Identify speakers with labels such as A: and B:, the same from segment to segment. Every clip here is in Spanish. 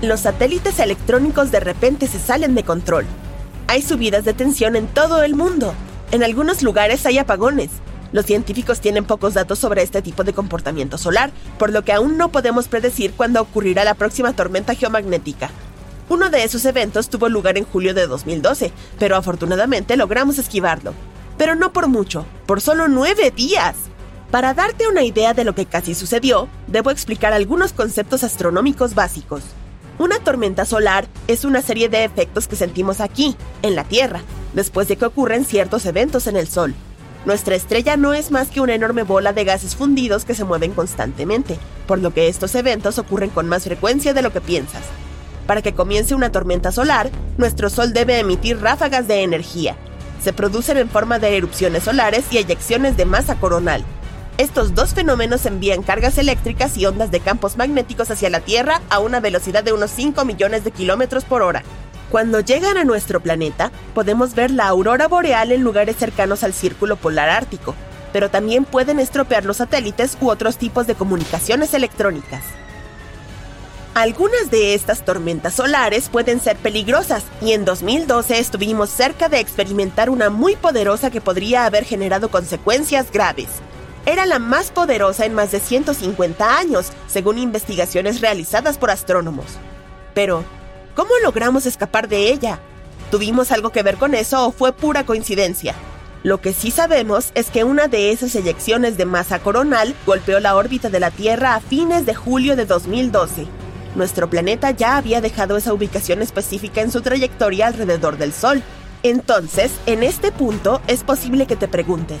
A: Los satélites electrónicos de repente se salen de control. Hay subidas de tensión en todo el mundo. En algunos lugares hay apagones. Los científicos tienen pocos datos sobre este tipo de comportamiento solar, por lo que aún no podemos predecir cuándo ocurrirá la próxima tormenta geomagnética. Uno de esos eventos tuvo lugar en julio de 2012, pero afortunadamente logramos esquivarlo. Pero no por mucho, por solo nueve días. Para darte una idea de lo que casi sucedió, debo explicar algunos conceptos astronómicos básicos. Una tormenta solar es una serie de efectos que sentimos aquí, en la Tierra, después de que ocurren ciertos eventos en el Sol. Nuestra estrella no es más que una enorme bola de gases fundidos que se mueven constantemente, por lo que estos eventos ocurren con más frecuencia de lo que piensas. Para que comience una tormenta solar, nuestro Sol debe emitir ráfagas de energía. Se producen en forma de erupciones solares y eyecciones de masa coronal, estos dos fenómenos envían cargas eléctricas y ondas de campos magnéticos hacia la Tierra a una velocidad de unos 5 millones de kilómetros por hora. Cuando llegan a nuestro planeta, podemos ver la aurora boreal en lugares cercanos al círculo polar ártico, pero también pueden estropear los satélites u otros tipos de comunicaciones electrónicas. Algunas de estas tormentas solares pueden ser peligrosas y en 2012 estuvimos cerca de experimentar una muy poderosa que podría haber generado consecuencias graves era la más poderosa en más de 150 años, según investigaciones realizadas por astrónomos. Pero, ¿cómo logramos escapar de ella? ¿Tuvimos algo que ver con eso o fue pura coincidencia? Lo que sí sabemos es que una de esas eyecciones de masa coronal golpeó la órbita de la Tierra a fines de julio de 2012. Nuestro planeta ya había dejado esa ubicación específica en su trayectoria alrededor del Sol. Entonces, en este punto es posible que te preguntes,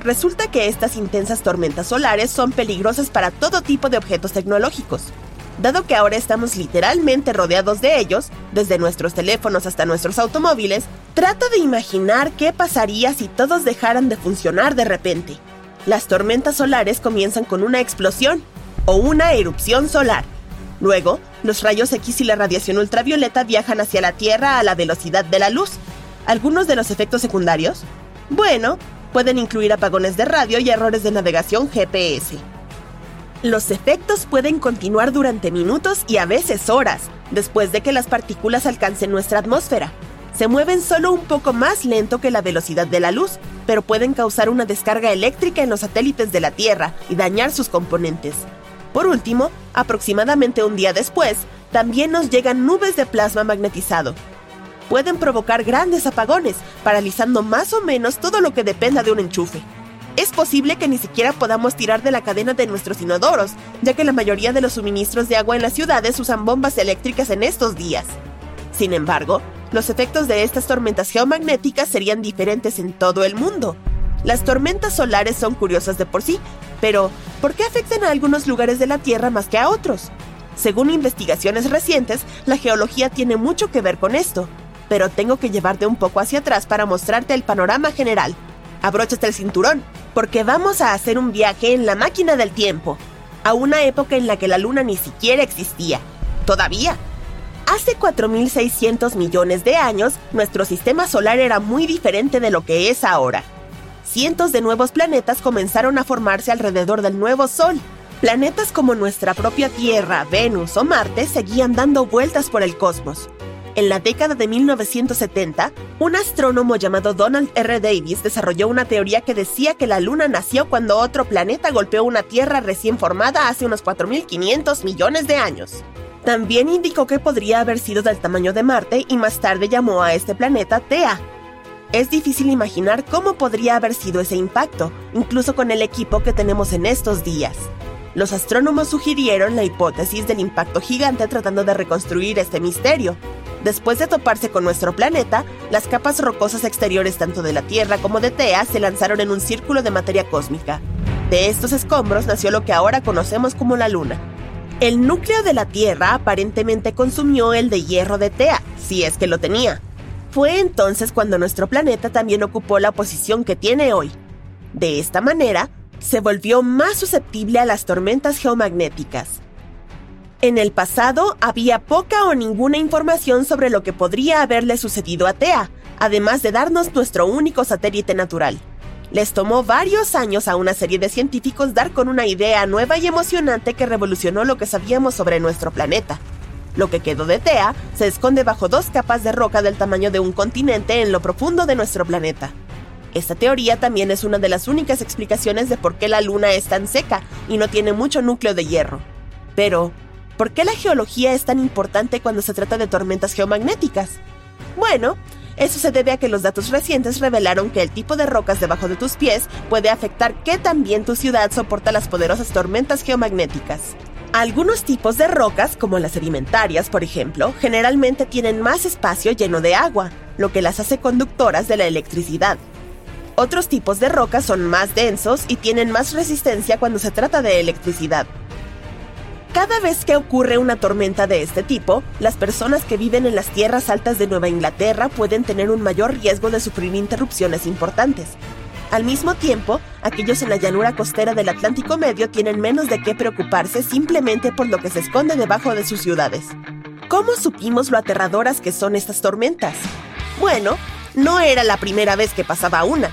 A: Resulta que estas intensas tormentas solares son peligrosas para todo tipo de objetos tecnológicos. Dado que ahora estamos literalmente rodeados de ellos, desde nuestros teléfonos hasta nuestros automóviles, trata de imaginar qué pasaría si todos dejaran de funcionar de repente. Las tormentas solares comienzan con una explosión o una erupción solar. Luego, los rayos X y la radiación ultravioleta viajan hacia la Tierra a la velocidad de la luz algunos de los efectos secundarios, bueno, pueden incluir apagones de radio y errores de navegación GPS. Los efectos pueden continuar durante minutos y a veces horas, después de que las partículas alcancen nuestra atmósfera. Se mueven solo un poco más lento que la velocidad de la luz, pero pueden causar una descarga eléctrica en los satélites de la Tierra y dañar sus componentes. Por último, aproximadamente un día después, también nos llegan nubes de plasma magnetizado, pueden provocar grandes apagones, paralizando más o menos todo lo que dependa de un enchufe. Es posible que ni siquiera podamos tirar de la cadena de nuestros inodoros, ya que la mayoría de los suministros de agua en las ciudades usan bombas eléctricas en estos días. Sin embargo, los efectos de estas tormentas geomagnéticas serían diferentes en todo el mundo. Las tormentas solares son curiosas de por sí, pero ¿por qué afectan a algunos lugares de la Tierra más que a otros? Según investigaciones recientes, la geología tiene mucho que ver con esto pero tengo que llevarte un poco hacia atrás para mostrarte el panorama general. Abróchate el cinturón, porque vamos a hacer un viaje en la máquina del tiempo, a una época en la que la luna ni siquiera existía. Todavía. Hace 4.600 millones de años, nuestro sistema solar era muy diferente de lo que es ahora. Cientos de nuevos planetas comenzaron a formarse alrededor del nuevo Sol. Planetas como nuestra propia Tierra, Venus o Marte seguían dando vueltas por el cosmos. En la década de 1970, un astrónomo llamado Donald R. Davis desarrolló una teoría que decía que la Luna nació cuando otro planeta golpeó una Tierra recién formada hace unos 4.500 millones de años. También indicó que podría haber sido del tamaño de Marte y más tarde llamó a este planeta Tea. Es difícil imaginar cómo podría haber sido ese impacto, incluso con el equipo que tenemos en estos días. Los astrónomos sugirieron la hipótesis del impacto gigante tratando de reconstruir este misterio, Después de toparse con nuestro planeta, las capas rocosas exteriores tanto de la Tierra como de Tea se lanzaron en un círculo de materia cósmica. De estos escombros nació lo que ahora conocemos como la Luna. El núcleo de la Tierra aparentemente consumió el de hierro de Tea, si es que lo tenía. Fue entonces cuando nuestro planeta también ocupó la posición que tiene hoy. De esta manera, se volvió más susceptible a las tormentas geomagnéticas. En el pasado había poca o ninguna información sobre lo que podría haberle sucedido a Tea, además de darnos nuestro único satélite natural. Les tomó varios años a una serie de científicos dar con una idea nueva y emocionante que revolucionó lo que sabíamos sobre nuestro planeta. Lo que quedó de Tea se esconde bajo dos capas de roca del tamaño de un continente en lo profundo de nuestro planeta. Esta teoría también es una de las únicas explicaciones de por qué la Luna es tan seca y no tiene mucho núcleo de hierro. Pero, ¿Por qué la geología es tan importante cuando se trata de tormentas geomagnéticas? Bueno, eso se debe a que los datos recientes revelaron que el tipo de rocas debajo de tus pies puede afectar qué tan bien tu ciudad soporta las poderosas tormentas geomagnéticas. Algunos tipos de rocas, como las sedimentarias, por ejemplo, generalmente tienen más espacio lleno de agua, lo que las hace conductoras de la electricidad. Otros tipos de rocas son más densos y tienen más resistencia cuando se trata de electricidad. Cada vez que ocurre una tormenta de este tipo, las personas que viven en las tierras altas de Nueva Inglaterra pueden tener un mayor riesgo de sufrir interrupciones importantes. Al mismo tiempo, aquellos en la llanura costera del Atlántico Medio tienen menos de qué preocuparse simplemente por lo que se esconde debajo de sus ciudades. ¿Cómo supimos lo aterradoras que son estas tormentas? Bueno, no era la primera vez que pasaba una.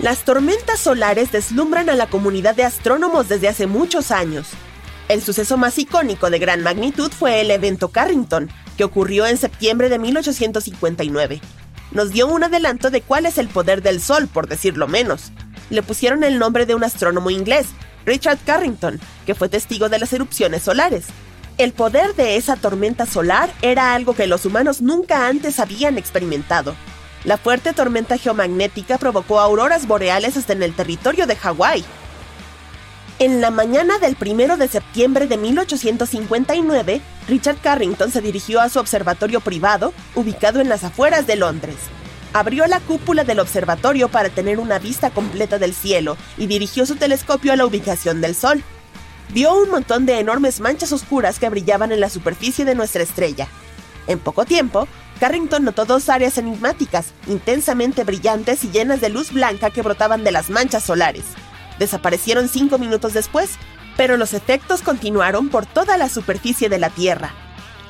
A: Las tormentas solares deslumbran a la comunidad de astrónomos desde hace muchos años. El suceso más icónico de gran magnitud fue el evento Carrington, que ocurrió en septiembre de 1859. Nos dio un adelanto de cuál es el poder del Sol, por decirlo menos. Le pusieron el nombre de un astrónomo inglés, Richard Carrington, que fue testigo de las erupciones solares. El poder de esa tormenta solar era algo que los humanos nunca antes habían experimentado. La fuerte tormenta geomagnética provocó auroras boreales hasta en el territorio de Hawái, en la mañana del 1 de septiembre de 1859, Richard Carrington se dirigió a su observatorio privado, ubicado en las afueras de Londres. Abrió la cúpula del observatorio para tener una vista completa del cielo y dirigió su telescopio a la ubicación del Sol. Vio un montón de enormes manchas oscuras que brillaban en la superficie de nuestra estrella. En poco tiempo, Carrington notó dos áreas enigmáticas, intensamente brillantes y llenas de luz blanca que brotaban de las manchas solares desaparecieron cinco minutos después, pero los efectos continuaron por toda la superficie de la Tierra.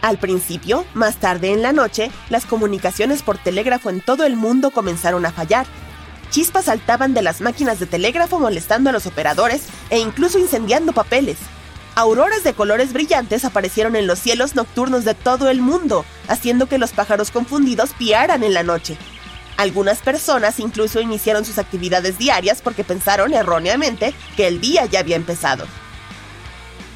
A: Al principio, más tarde en la noche, las comunicaciones por telégrafo en todo el mundo comenzaron a fallar. Chispas saltaban de las máquinas de telégrafo molestando a los operadores e incluso incendiando papeles. Auroras de colores brillantes aparecieron en los cielos nocturnos de todo el mundo, haciendo que los pájaros confundidos piaran en la noche. Algunas personas incluso iniciaron sus actividades diarias porque pensaron erróneamente que el día ya había empezado.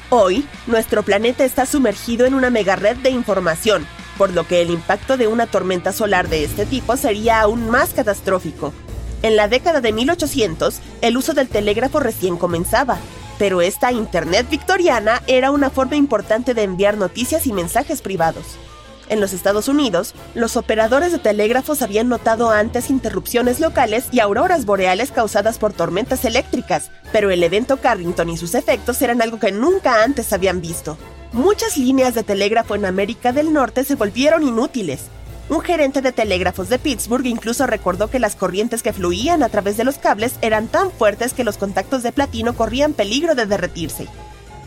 A: Hoy, nuestro planeta está sumergido en una megared de información, por lo que el impacto de una tormenta solar de este tipo sería aún más catastrófico. En la década de 1800, el uso del telégrafo recién comenzaba, pero esta Internet victoriana era una forma importante de enviar noticias y mensajes privados. En los Estados Unidos, los operadores de telégrafos habían notado antes interrupciones locales y auroras boreales causadas por tormentas eléctricas, pero el evento Carrington y sus efectos eran algo que nunca antes habían visto. Muchas líneas de telégrafo en América del Norte se volvieron inútiles. Un gerente de telégrafos de Pittsburgh incluso recordó que las corrientes que fluían a través de los cables eran tan fuertes que los contactos de platino corrían peligro de derretirse.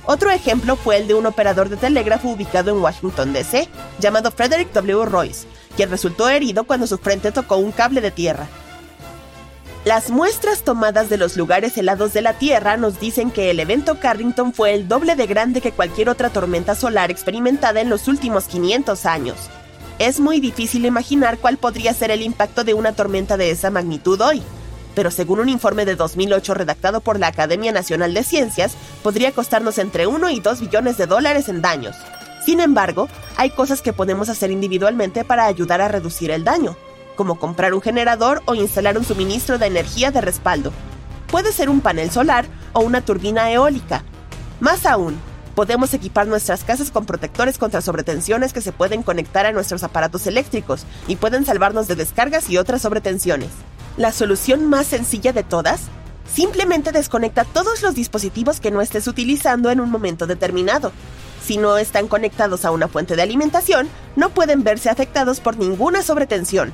A: Otro ejemplo fue el de un operador de telégrafo ubicado en Washington, D.C., llamado Frederick W. Royce, quien resultó herido cuando su frente tocó un cable de tierra. Las muestras tomadas de los lugares helados de la Tierra nos dicen que el evento Carrington fue el doble de grande que cualquier otra tormenta solar experimentada en los últimos 500 años. Es muy difícil imaginar cuál podría ser el impacto de una tormenta de esa magnitud hoy, pero según un informe de 2008 redactado por la Academia Nacional de Ciencias, podría costarnos entre 1 y 2 billones de dólares en daños. Sin embargo, hay cosas que podemos hacer individualmente para ayudar a reducir el daño, como comprar un generador o instalar un suministro de energía de respaldo. Puede ser un panel solar o una turbina eólica. Más aún, podemos equipar nuestras casas con protectores contra sobretensiones que se pueden conectar a nuestros aparatos eléctricos y pueden salvarnos de descargas y otras sobretensiones. La solución más sencilla de todas Simplemente desconecta todos los dispositivos que no estés utilizando en un momento determinado. Si no están conectados a una fuente de alimentación, no pueden verse afectados por ninguna sobretensión.